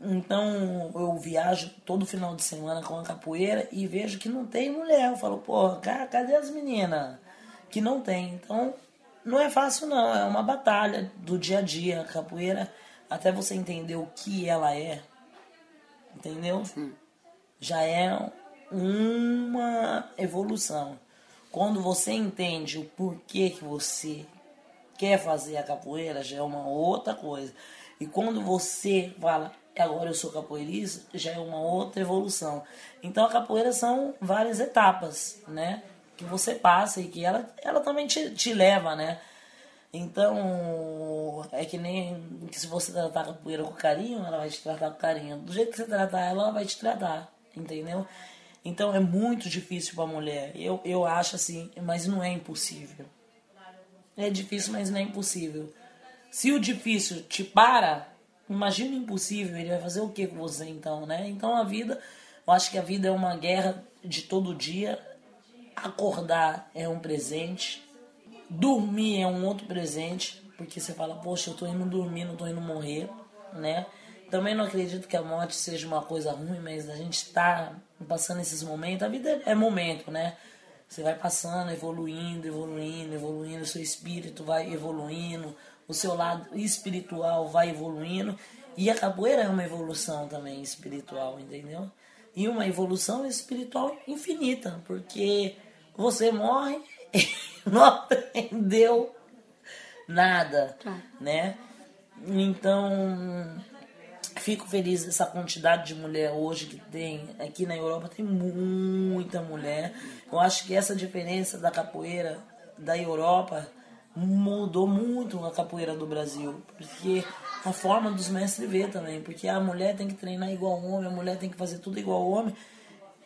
Então eu viajo todo final de semana com a capoeira e vejo que não tem mulher. Eu falo, porra, cadê as meninas? Que não tem. Então não é fácil não, é uma batalha do dia a dia. A capoeira, até você entender o que ela é, entendeu? Sim. Já é uma evolução. Quando você entende o porquê que você quer fazer a capoeira, já é uma outra coisa. E quando você fala, agora eu sou capoeirista, já é uma outra evolução. Então a capoeira são várias etapas, né? Que você passa e que ela, ela também te, te leva, né? Então, é que nem que se você tratar a capoeira com carinho, ela vai te tratar com carinho. Do jeito que você tratar ela, ela vai te tratar, entendeu? Então é muito difícil para a mulher. Eu, eu acho assim, mas não é impossível. É difícil, mas não é impossível. Se o difícil te para, Imagina o impossível, ele vai fazer o que com você então, né? Então a vida, eu acho que a vida é uma guerra de todo dia. Acordar é um presente, dormir é um outro presente, porque você fala, poxa, eu tô indo dormir, não tô indo morrer, né? Também não acredito que a morte seja uma coisa ruim, mas a gente tá passando esses momentos, a vida é momento, né? Você vai passando, evoluindo, evoluindo, evoluindo, o seu espírito vai evoluindo, o seu lado espiritual vai evoluindo. E a capoeira é uma evolução também espiritual, entendeu? E uma evolução espiritual infinita, porque você morre e não aprendeu nada, né? Então, fico feliz dessa quantidade de mulher hoje que tem aqui na Europa tem muita mulher. Eu acho que essa diferença da capoeira da Europa mudou muito a capoeira do Brasil, porque a forma dos mestres ver também, porque a mulher tem que treinar igual ao homem, a mulher tem que fazer tudo igual ao homem.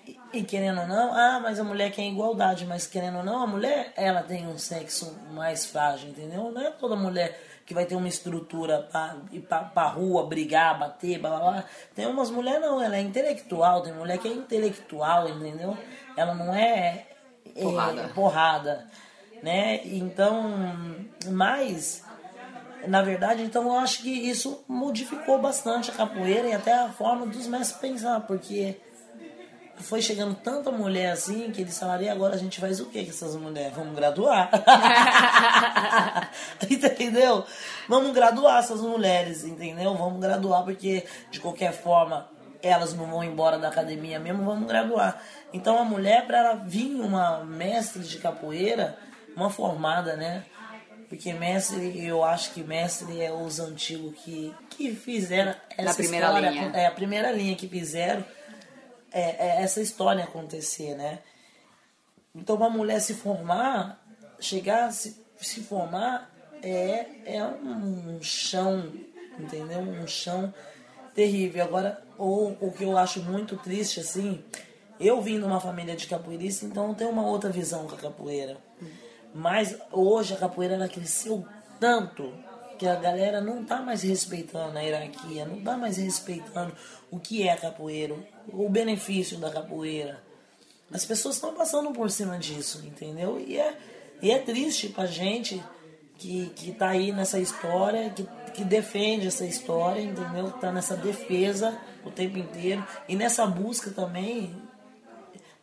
E, e querendo ou não, ah, mas a mulher quer igualdade, mas querendo ou não, a mulher, ela tem um sexo mais frágil, entendeu? Não é toda mulher que vai ter uma estrutura para ir pra, pra rua, brigar, bater, blá blá blá. Tem umas mulheres não, ela é intelectual, tem mulher que é intelectual, entendeu? Ela não é, é porrada. É, porrada né? Então, mas na verdade, então eu acho que isso modificou bastante a capoeira e até a forma dos mestres pensar, porque foi chegando tanta mulher assim que eles falaram, e agora a gente faz o que com essas mulheres? Vamos graduar. entendeu? Vamos graduar essas mulheres, entendeu? Vamos graduar, porque de qualquer forma elas não vão embora da academia mesmo, vamos graduar. Então a mulher, para ela vir uma mestre de capoeira, uma formada, né? Porque mestre, eu acho que mestre é os antigos que, que fizeram essa Na primeira história. linha. É a primeira linha que fizeram é, é essa história acontecer, né? Então, uma mulher se formar, chegar a se, se formar, é, é um chão, entendeu? Um chão terrível. Agora, o, o que eu acho muito triste, assim, eu vim de uma família de capoeirista, então eu tenho uma outra visão com a capoeira. Mas hoje a capoeira ela cresceu tanto que a galera não tá mais respeitando a hierarquia, não tá mais respeitando o que é capoeira, o benefício da capoeira. As pessoas estão passando por cima disso, entendeu? E é, e é triste pra gente que, que tá aí nessa história, que, que defende essa história, entendeu? Tá nessa defesa o tempo inteiro. E nessa busca também,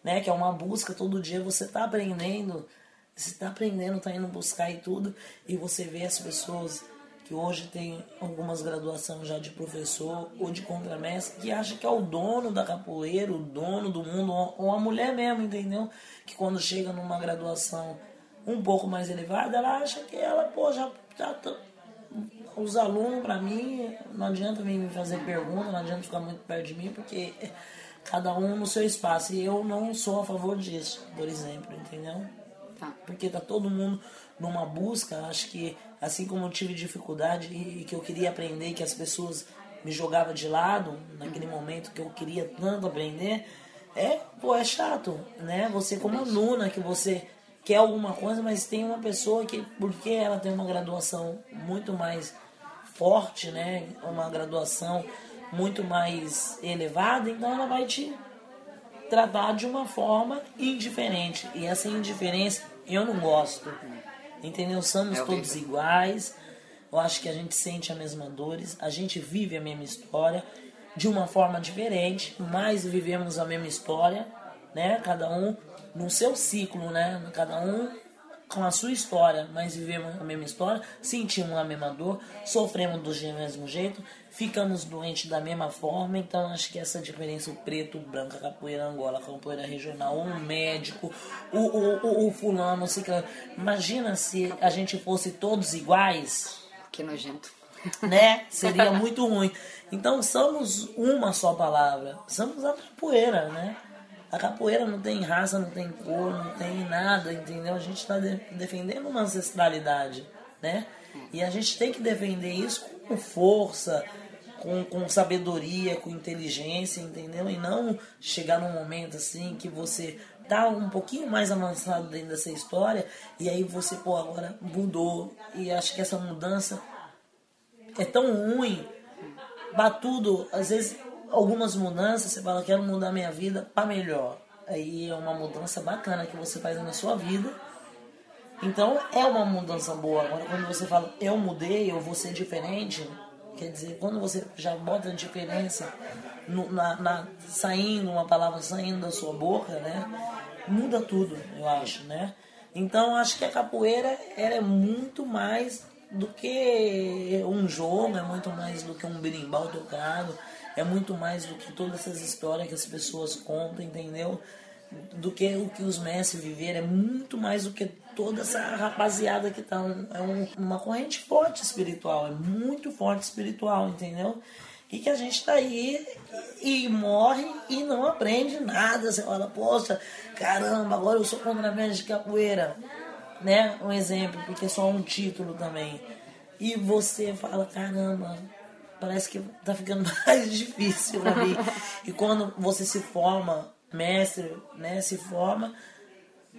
né? Que é uma busca todo dia, você tá aprendendo, você tá aprendendo, tá indo buscar e tudo, e você vê as pessoas que hoje tem algumas graduações já de professor ou de contramestre, que acha que é o dono da capoeira, o dono do mundo, ou a mulher mesmo, entendeu? Que quando chega numa graduação um pouco mais elevada, ela acha que ela, pô, já, já tá- os alunos, pra mim, não adianta vir me fazer pergunta, não adianta ficar muito perto de mim, porque cada um no seu espaço. E eu não sou a favor disso, por exemplo, entendeu? Tá. Porque tá todo mundo numa busca, acho que assim como eu tive dificuldade e que eu queria aprender, que as pessoas me jogavam de lado naquele momento que eu queria tanto aprender, é, pô, é chato, né? Você como aluna que você quer alguma coisa, mas tem uma pessoa que porque ela tem uma graduação muito mais forte, né? Uma graduação muito mais elevada, então ela vai te tratar de uma forma indiferente. E essa indiferença eu não gosto. Entendeu? Somos É todos iguais. Eu acho que a gente sente as mesmas dores, a gente vive a mesma história de uma forma diferente, mas vivemos a mesma história, né? Cada um no seu ciclo, né? Cada um com a sua história, mas vivemos a mesma história, sentimos a mesma dor, sofremos do mesmo jeito, ficamos doentes da mesma forma, então acho que essa diferença, o preto, o branco, a capoeira angola, a capoeira regional, o médico, o, o, o, o fulano, o ciclano. imagina se a gente fosse todos iguais, Que nojento. né? Seria muito ruim. Então somos uma só palavra. Somos a capoeira, né? A capoeira não tem raça, não tem cor, não tem nada, entendeu? A gente está defendendo uma ancestralidade, né? E a gente tem que defender isso com força, com, com sabedoria, com inteligência, entendeu? E não chegar num momento assim que você tá um pouquinho mais avançado dentro dessa história e aí você, pô, agora mudou. E acho que essa mudança é tão ruim, batudo, às vezes algumas mudanças você fala, quero mudar minha vida para melhor. Aí é uma mudança bacana que você faz na sua vida. Então é uma mudança boa. Agora quando você fala, eu mudei, eu vou ser diferente, quer dizer, quando você já bota a diferença no- na, na- saindo, uma palavra saindo da sua boca, né? Muda tudo, eu acho, né? Então acho que a capoeira ela é muito mais do que um jogo, é muito mais do que um berimbau tocado, é muito mais do que todas essas histórias que as pessoas contam, entendeu? Do que o que os mestres viveram, é muito mais do que toda essa rapaziada que tá. um- é um- uma corrente forte espiritual, é muito forte espiritual, entendeu? E que a gente tá aí e, morre e não aprende nada. Você fala, poxa, caramba, agora eu sou contramestre de capoeira né? Um exemplo, porque é só um título também. E você fala, caramba, parece que tá ficando mais difícil pra mim. E quando você se forma, mestre, né? Se forma,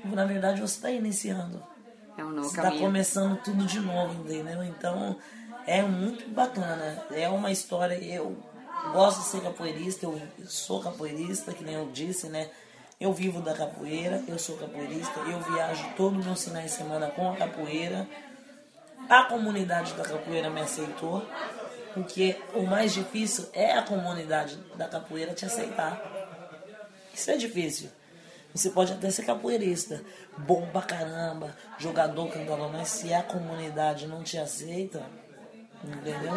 na verdade você tá iniciando. É um novo Você tá caminho. começando tudo de novo, entendeu? Então é muito bacana. É uma história. Eu gosto de ser capoeirista, eu sou capoeirista, que nem eu disse, né? Eu vivo da capoeira, eu sou capoeirista, eu viajo todos os meus finais de semana com a capoeira. A comunidade da capoeira me aceitou, porque o mais difícil é a comunidade da capoeira te aceitar. Isso é difícil. Você pode até ser capoeirista, bom pra caramba, jogador, cantador, mas se a comunidade não te aceita, entendeu?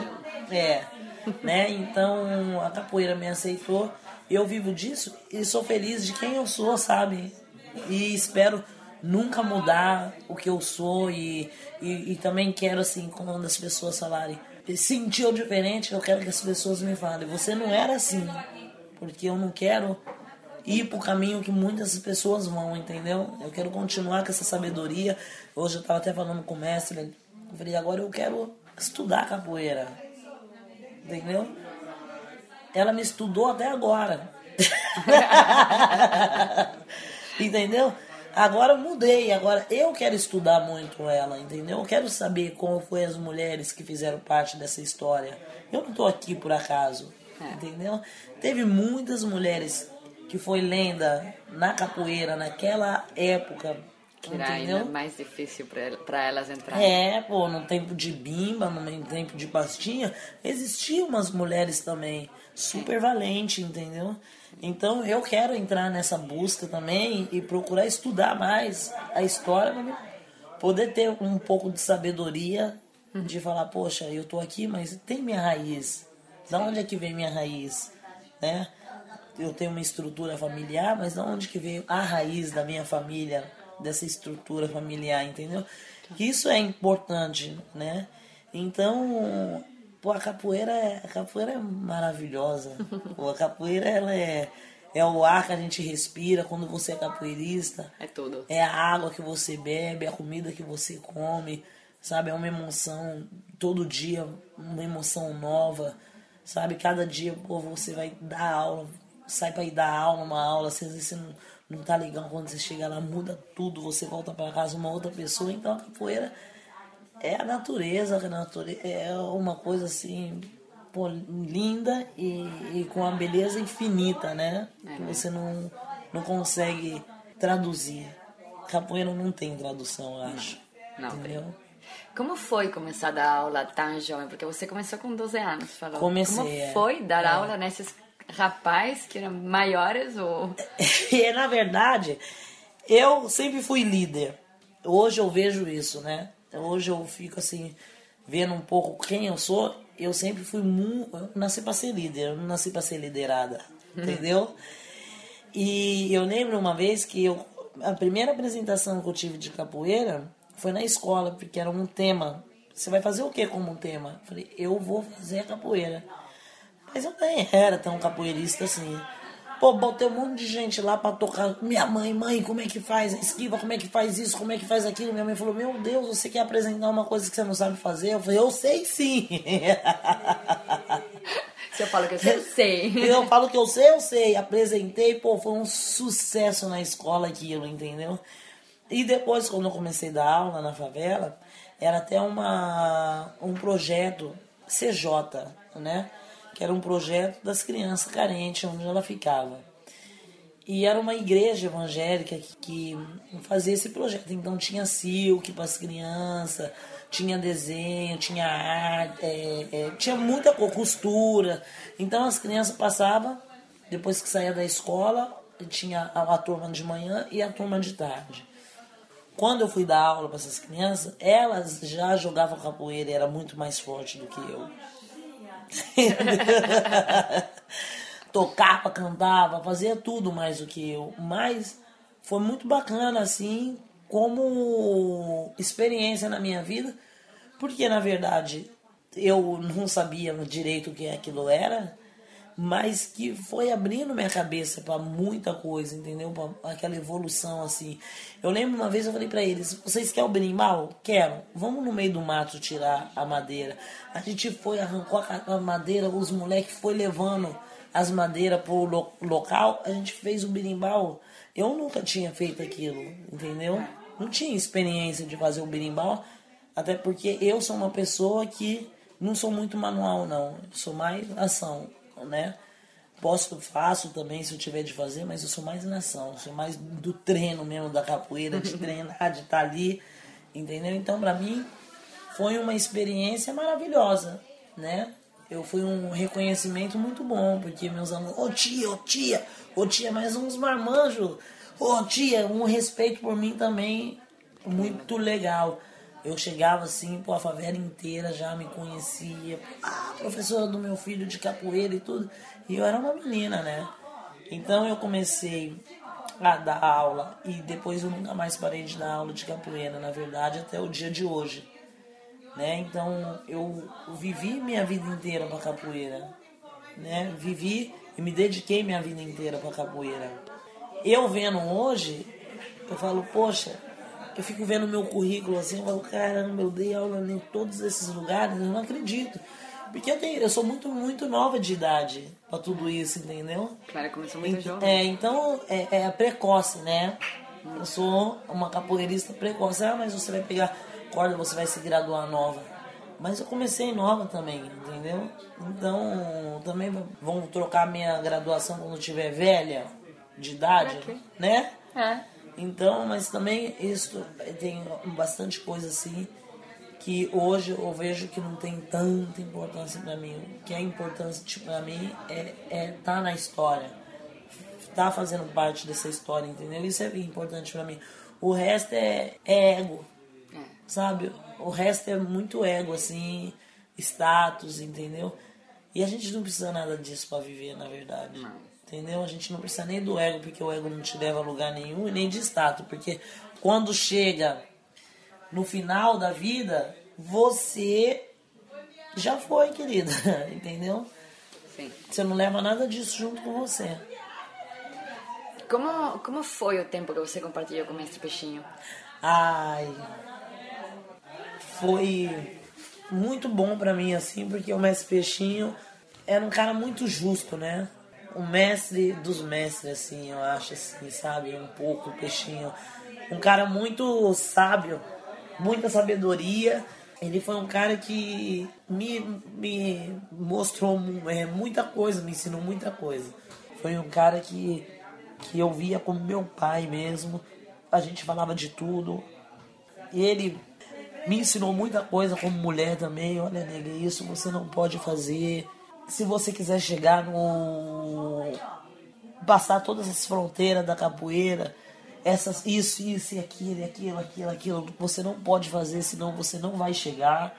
É, né? Então a capoeira me aceitou, eu vivo disso e sou feliz de quem eu sou, sabe? E espero nunca mudar o que eu sou e, e, e também quero, assim, quando as pessoas falarem, sentiu diferente, eu quero que as pessoas me falem, você não era assim, porque eu não quero ir pro caminho que muitas pessoas vão, entendeu? Eu quero continuar com essa sabedoria. Hoje eu tava até falando com o mestre, eu falei, agora eu quero estudar capoeira, entendeu? Ela me estudou até agora. entendeu? Agora eu mudei, agora eu quero estudar muito ela, entendeu? Eu quero saber como foi as mulheres que fizeram parte dessa história. Eu não tô aqui por acaso, é. entendeu? Teve muitas mulheres que foi lenda na capoeira naquela época. Que era ainda mais difícil para elas entrarem. É, pô, no tempo de bimba, no tempo de pastinha, existiam umas mulheres também super valentes, entendeu? Então eu quero entrar nessa busca também e procurar estudar mais a história para poder ter um pouco de sabedoria de falar, poxa, eu tô aqui, mas tem minha raiz. Da onde é que vem minha raiz, né? Eu tenho uma estrutura familiar, mas da onde que veio a raiz da minha família, dessa estrutura familiar, entendeu? Isso é importante, né? Então, Pô, a capoeira é, a capoeira é maravilhosa. Pô, a capoeira ela é, é o ar que a gente respira quando você é capoeirista. É tudo. É a água que você bebe, a comida que você come, sabe? É uma emoção todo dia, uma emoção nova, sabe? Cada dia, pô, você vai dar aula, sai pra ir dar aula, uma aula, às vezes você não, não tá legal quando você chega lá, muda tudo, você volta para casa uma outra pessoa, então a capoeira é a natureza, a natureza é uma coisa assim pô, linda e, e, com uma beleza infinita, né? É. Que você não, não consegue traduzir. Capoeira não tem tradução, eu acho. Não, entendeu? Como foi começar a dar aula tão jovem? Porque você começou com 12 anos, falou. Comecei. Como é. foi dar é. aula nesses rapazes que eram maiores ou... e, na verdade, eu sempre fui líder. Hoje eu vejo isso, né? Então hoje eu fico assim, vendo um pouco quem eu sou. Eu sempre fui muito. Eu nasci para ser líder, eu não nasci para ser liderada. Entendeu? E eu lembro uma vez que eu, a primeira apresentação que eu tive de capoeira foi na escola, porque era um tema. Você vai fazer o que como um tema? Eu falei, eu vou fazer a capoeira. Mas eu nem era tão capoeirista assim. Pô, botei um monte de gente lá pra tocar. Minha mãe, mãe, como é que faz a esquiva? Como é que faz isso? Como é que faz aquilo? Minha mãe falou: Meu Deus, você quer apresentar uma coisa que você não sabe fazer? Eu falei: Eu sei sim. Eu falo que eu sei, eu sei. Eu falo que eu sei, eu sei. Apresentei, pô, foi um sucesso na escola aquilo, entendeu? E depois, quando eu comecei a dar aula na favela, era até uma, um projeto CJ, né? Que era um projeto das crianças carentes, onde ela ficava. E era uma igreja evangélica que, que fazia esse projeto. Então tinha silk para as crianças, tinha desenho, tinha arte, é, é, tinha muita costura. Então as crianças passavam, depois que saía da escola, tinha a, a turma de manhã e a turma de tarde. Quando eu fui dar aula para essas crianças, elas já jogavam capoeira era muito mais forte do que eu. Tocava, cantava, fazia tudo mais do que eu. Mas foi muito bacana, assim, como experiência na minha vida, porque na verdade eu não sabia direito o que aquilo era mas que foi abrindo minha cabeça para muita coisa, entendeu? Pra aquela evolução assim. Eu lembro uma vez eu falei para eles: "Vocês querem o berimbau? Quero. Vamos no meio do mato tirar a madeira". A gente foi arrancou a madeira, os moleques foi levando as madeiras pro lo local, a gente fez o berimbau. Eu nunca tinha feito aquilo, entendeu? Não tinha experiência de fazer o berimbau, até porque eu sou uma pessoa que não sou muito manual não, eu sou mais ação né? Posso, faço também se eu tiver de fazer, mas eu sou mais nação, sou mais do treino mesmo da capoeira, de treinar, de estar tá ali, entendeu? Então, para mim, foi uma experiência maravilhosa, né? Eu fui um reconhecimento muito bom, porque meus alunos, ô oh, tia, ô oh, tia, ô oh, tia, mais uns marmanjos, ô tia, um respeito por mim também muito legal. Eu chegava assim, pô, a favela inteira já me conhecia. Ah, professora do meu filho de capoeira e tudo. E eu era uma menina, né? Então eu comecei a dar aula. E depois eu nunca mais parei de dar aula de capoeira, na verdade, até o dia de hoje. Né? Então eu vivi minha vida inteira para capoeira. Né? Vivi e me dediquei minha vida inteira para capoeira. Eu vendo hoje, eu falo, poxa, eu fico vendo meu currículo assim, eu falo, caramba, eu dei aula em todos esses lugares, eu não acredito. Porque eu, tenho, eu sou muito, muito nova de idade para tudo isso, entendeu? Claro, começou muito Ent- jovem. É, então é, é precoce, né? Eu sou uma capoeirista precoce. Ah, mas você vai pegar corda, você vai se graduar nova. Mas eu comecei nova também, entendeu? Então, também vão trocar minha graduação quando eu tiver velha, de idade, né? É. Então, mas também isso tem bastante coisa assim que hoje eu vejo que não tem tanta importância pra mim. O que é importante pra mim é é tá na história, tá fazendo parte dessa história, entendeu? Isso é importante pra mim. O resto é, é ego, É. sabe? O resto é muito ego, assim, status, entendeu? E a gente não precisa nada disso pra viver, na verdade. Entendeu? A gente não precisa nem do ego, porque o ego não te leva a lugar nenhum, e nem de status, porque quando chega no final da vida, você já foi, querida, entendeu? Sim. Você não leva nada disso junto com você. Como, como foi o tempo que você compartilhou com o mestre Peixinho? Ai, foi muito bom pra mim, assim, porque o mestre Peixinho era um cara muito justo, né? O mestre dos mestres, assim, eu acho, assim, sabe? Um pouco Peixinho. Um cara muito sábio, muita sabedoria. Ele foi um cara que me, me mostrou é, muita coisa, me ensinou muita coisa. Foi um cara que, que eu via como meu pai mesmo. A gente falava de tudo. Ele me ensinou muita coisa como mulher também. Olha, nega, isso você não pode fazer. Se você quiser chegar no. passar todas as fronteiras da capoeira, essas, isso, isso e aquilo, aquilo, aquilo, aquilo, você não pode fazer, senão você não vai chegar.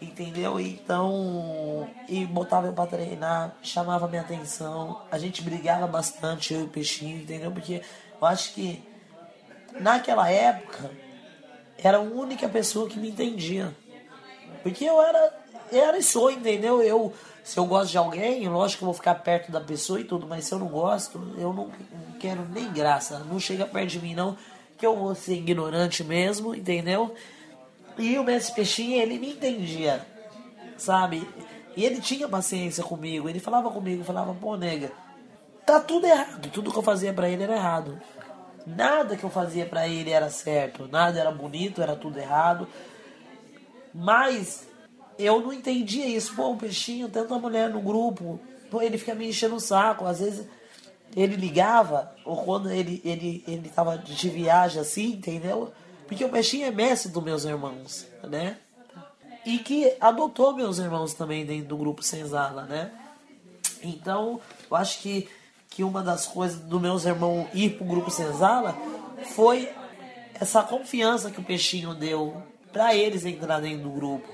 Entendeu? Então, e botava eu pra treinar, chamava minha atenção. A gente brigava bastante, eu e o Peixinho, entendeu? Porque eu acho que naquela época era a única pessoa que me entendia. Porque eu era, era sou, entendeu? Eu, se eu gosto de alguém, lógico que eu vou ficar perto da pessoa e tudo, mas se eu não gosto, eu não, quero nem graça. Não chega perto de mim, não, que eu vou ser ignorante mesmo, entendeu? E o mestre Peixinho, ele me entendia, sabe? E ele tinha paciência comigo, ele falava comigo, falava, pô, nega, tá tudo errado, tudo que eu fazia pra ele era errado. Nada que eu fazia pra ele era certo, nada era bonito, era tudo errado. Mas eu não entendia isso. Pô, o peixinho, tanta mulher no grupo, pô, ele fica me enchendo o saco. Às vezes ele ligava, ou quando ele, ele, ele tava de viagem assim, entendeu? Porque o peixinho é mestre dos meus irmãos, né? E que adotou meus irmãos também dentro do grupo Senzala, né? Então, eu acho que, que uma das coisas do meus irmãos ir pro grupo Senzala foi essa confiança que o Peixinho deu para eles entrar dentro do grupo.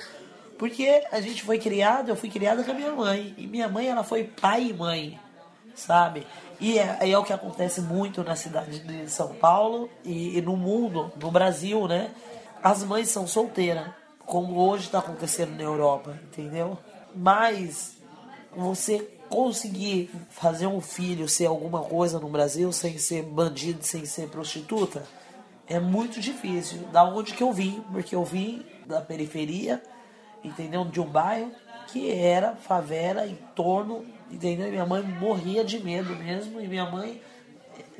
Porque a gente foi criado, eu fui criada com a minha mãe. E minha mãe, ela foi pai e mãe, sabe? E é, é o que acontece muito na cidade de São Paulo e, e no mundo, no Brasil, né? As mães são solteiras, como hoje está acontecendo na Europa, entendeu? Mas você conseguir fazer um filho ser alguma coisa no Brasil sem ser bandido, sem ser prostituta, é muito difícil. Da onde que eu vim? Porque eu vim da periferia, entendeu? De um bairro que era favela em torno, entendeu? E minha mãe morria de medo mesmo, e minha mãe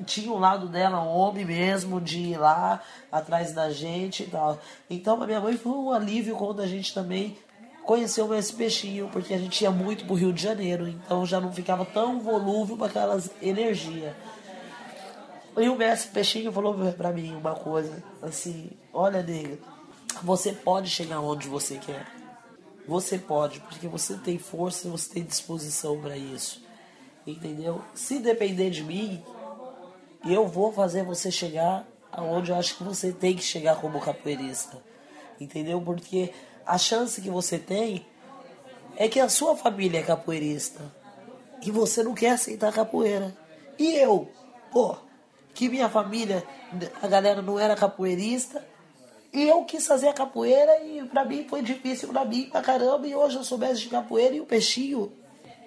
tinha um lado dela, um homem mesmo, de ir lá atrás da gente e tal. Então a minha mãe foi um alívio quando a gente também conheceu esse peixinho, porque a gente ia muito pro Rio de Janeiro, então já não ficava tão volúvel para aquelas energias. E o mestre Peixinho falou pra mim uma coisa, assim, olha nega, você pode chegar onde você quer. Você pode, porque você tem força, você tem disposição para isso. Entendeu? Se depender de mim, eu vou fazer você chegar aonde eu acho que você tem que chegar como capoeirista. Entendeu? Porque a chance que você tem é que a sua família é capoeirista. E você não quer aceitar capoeira. E eu, pô, que minha família, a galera não era capoeirista. E eu quis fazer a capoeira e pra mim foi difícil pra mim pra caramba. E hoje eu sou mestre de capoeira e o peixinho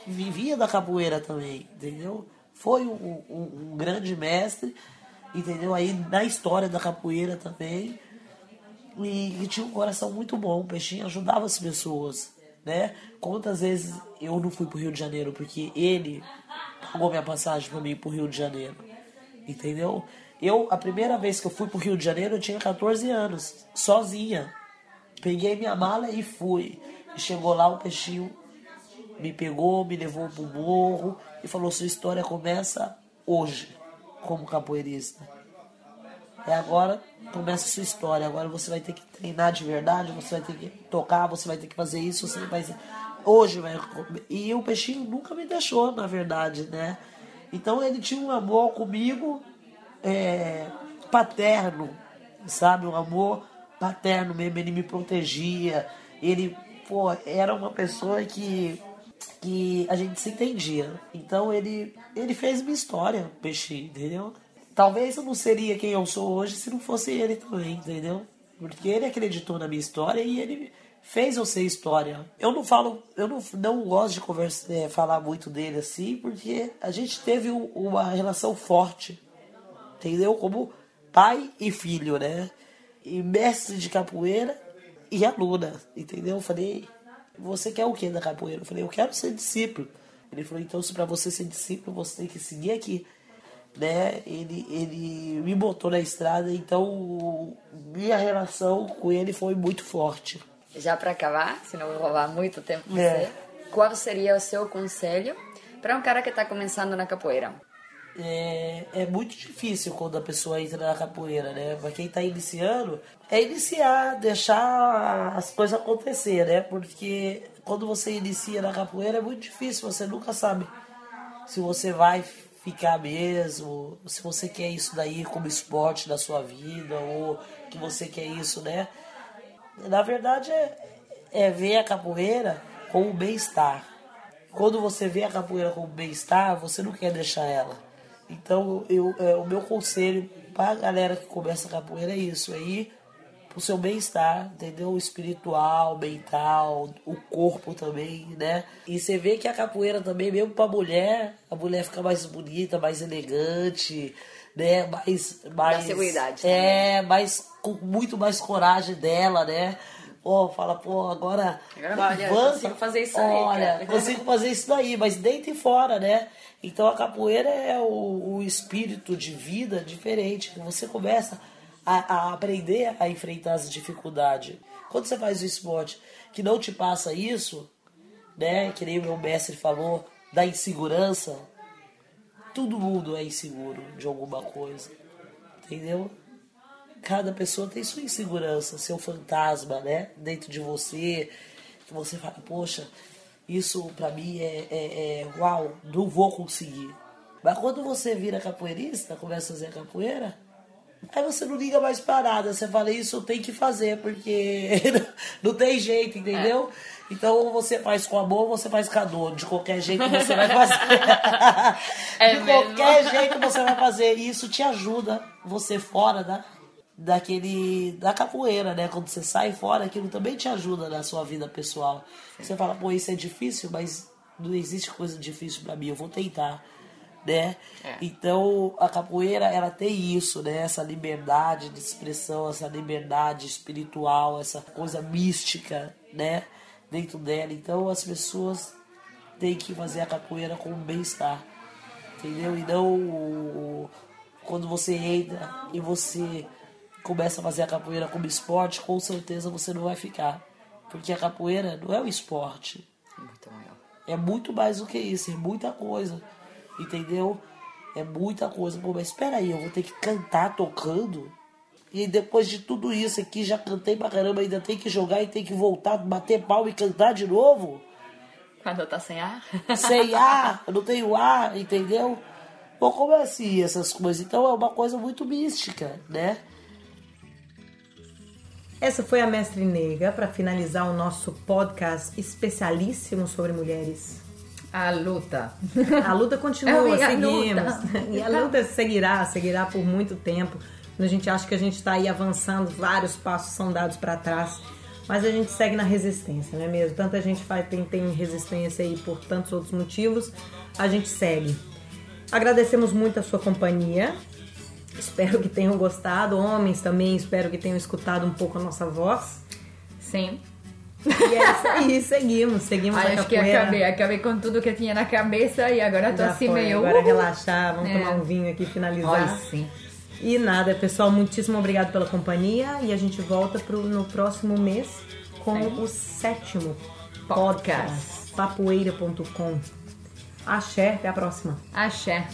vivia da capoeira também, entendeu? Foi um, um, um grande mestre, entendeu? Aí na história da capoeira também. E, e, tinha um coração muito bom. O Peixinho ajudava as pessoas, né? Quantas vezes eu não fui pro Rio de Janeiro porque ele pagou minha passagem para mim pro Rio de Janeiro, entendeu? Eu, a primeira vez que eu fui pro Rio de Janeiro, eu tinha 14 anos, sozinha. Peguei minha mala e fui. E chegou lá, o Peixinho me pegou, me levou pro morro e falou: sua história começa hoje, como capoeirista. E agora começa sua história. Agora você vai ter que treinar de verdade, você vai ter que tocar, você vai ter que fazer isso, você vai. Hoje vai. E o peixinho nunca me deixou, na verdade, né? Então ele tinha um amor comigo é, paterno, sabe? Um amor paterno mesmo. Ele me protegia. Ele, pô, era uma pessoa que que a gente se entendia. Então ele ele fez minha história, peixinho, entendeu? Talvez eu não seria quem eu sou hoje se não fosse ele também, entendeu? Porque ele acreditou na minha história e ele fez eu ser história. Eu não falo, eu não, não gosto de conversa, é, falar muito dele assim, porque a gente teve um, uma relação forte, entendeu? Como pai e filho, né? E mestre de capoeira e aluna, entendeu? Eu falei, você quer o que da capoeira? Eu falei, eu quero ser discípulo. Ele falou, então se para você ser discípulo, você tem que seguir aqui né? Ele, ele me botou na estrada, então minha relação com ele foi muito forte. Já para acabar, se não vou roubar muito tempo pra é. você, qual seria o seu conselho para um cara que está começando na capoeira? É, é muito difícil quando a pessoa entra na capoeira, né? Para quem está iniciando, é iniciar, deixar as coisas acontecer, né? Porque quando você inicia na capoeira é muito difícil, você nunca sabe se você vai ficar mesmo, se você quer isso daí como esporte da sua vida, ou que você quer isso, né? Na verdade é, é ver a capoeira com o bem-estar. Quando você vê a capoeira com o bem-estar, você não quer deixar ela. Então eu, é, o meu conselho para a galera que começa a capoeira é isso, é ir pro seu bem-estar, entendeu? O espiritual, mental, o corpo também, né? E você vê que a capoeira também, mesmo pra mulher, a mulher fica mais bonita, mais elegante, né? Mais. mais da seguridade. É, mais, com muito mais coragem dela, né? Pô, fala, pô, agora. Agora, olha, consigo fazer isso aí. Olha, consigo fazer isso daí, mas dentro e fora, né? Então a capoeira é o, o espírito de vida diferente. Você começa a, a aprender a enfrentar as dificuldades. Quando você faz o esporte que não te passa isso, né? Que nem o meu mestre falou, da insegurança, todo mundo é inseguro de alguma coisa. Entendeu? Cada pessoa tem sua insegurança, seu fantasma, né? Dentro de você. Que você fala, poxa, isso pra mim é, é, é uau, não vou conseguir. Mas quando você vira capoeirista, começa a fazer capoeira, Aí você não liga mais para nada, você fala, isso tem que fazer, porque não tem jeito, entendeu? É. Então você faz com amor, você faz com a dor. De qualquer jeito você vai fazer. é de mesmo? qualquer jeito você vai fazer. E isso te ajuda, você fora da, daquele. da capoeira, né? Quando você sai fora, aquilo também te ajuda na sua vida pessoal. Você fala, pô, isso é difícil, mas não existe coisa difícil para mim, eu vou tentar né? É. Então a capoeira ela tem isso, né? Essa liberdade de expressão, essa liberdade espiritual, essa coisa mística, né? Dentro dela. Então as pessoas têm que fazer a capoeira com bem-estar, entendeu? E não quando você entra e você começa a fazer a capoeira como esporte, com certeza você não vai ficar. Porque a capoeira não é um esporte. É muito mais do que isso, é muita coisa entendeu? É muita coisa. Pô, mas espera aí, eu vou ter que cantar tocando? E depois de tudo isso aqui, já cantei pra caramba, ainda tem que jogar e tem que voltar, bater pau e cantar de novo? Quando tá sem ar? Sem ar, eu não tenho ar, entendeu? Bom, como é assim essas coisas? Então é uma coisa muito mística, né? Essa foi a Mestre Nega para finalizar o nosso podcast especialíssimo sobre mulheres. A luta. A luta continua, É seguimos. luta. E a luta seguirá, seguirá por muito tempo. A gente acha que a gente está aí avançando, vários passos são dados para trás. Mas a gente segue na resistência, não é mesmo? Tanta gente faz, tem, tem resistência aí por tantos outros motivos, a gente segue. Agradecemos muito a sua companhia. Espero que tenham gostado. Homens também, espero que tenham escutado um pouco a nossa voz. Sim. E é isso aí, seguimos, seguimos a Acho que capoeira. acabei, acabei com tudo que eu tinha na cabeça e agora tô Já assim foi, meio. agora relaxar, vamos É. tomar um vinho aqui finalizar. Olha, sim. E nada, pessoal, muitíssimo obrigado pela companhia e a gente volta pro, no próximo mês com o sétimo podcast, Podcast. papoeira.com. Axé, até a próxima. Axé.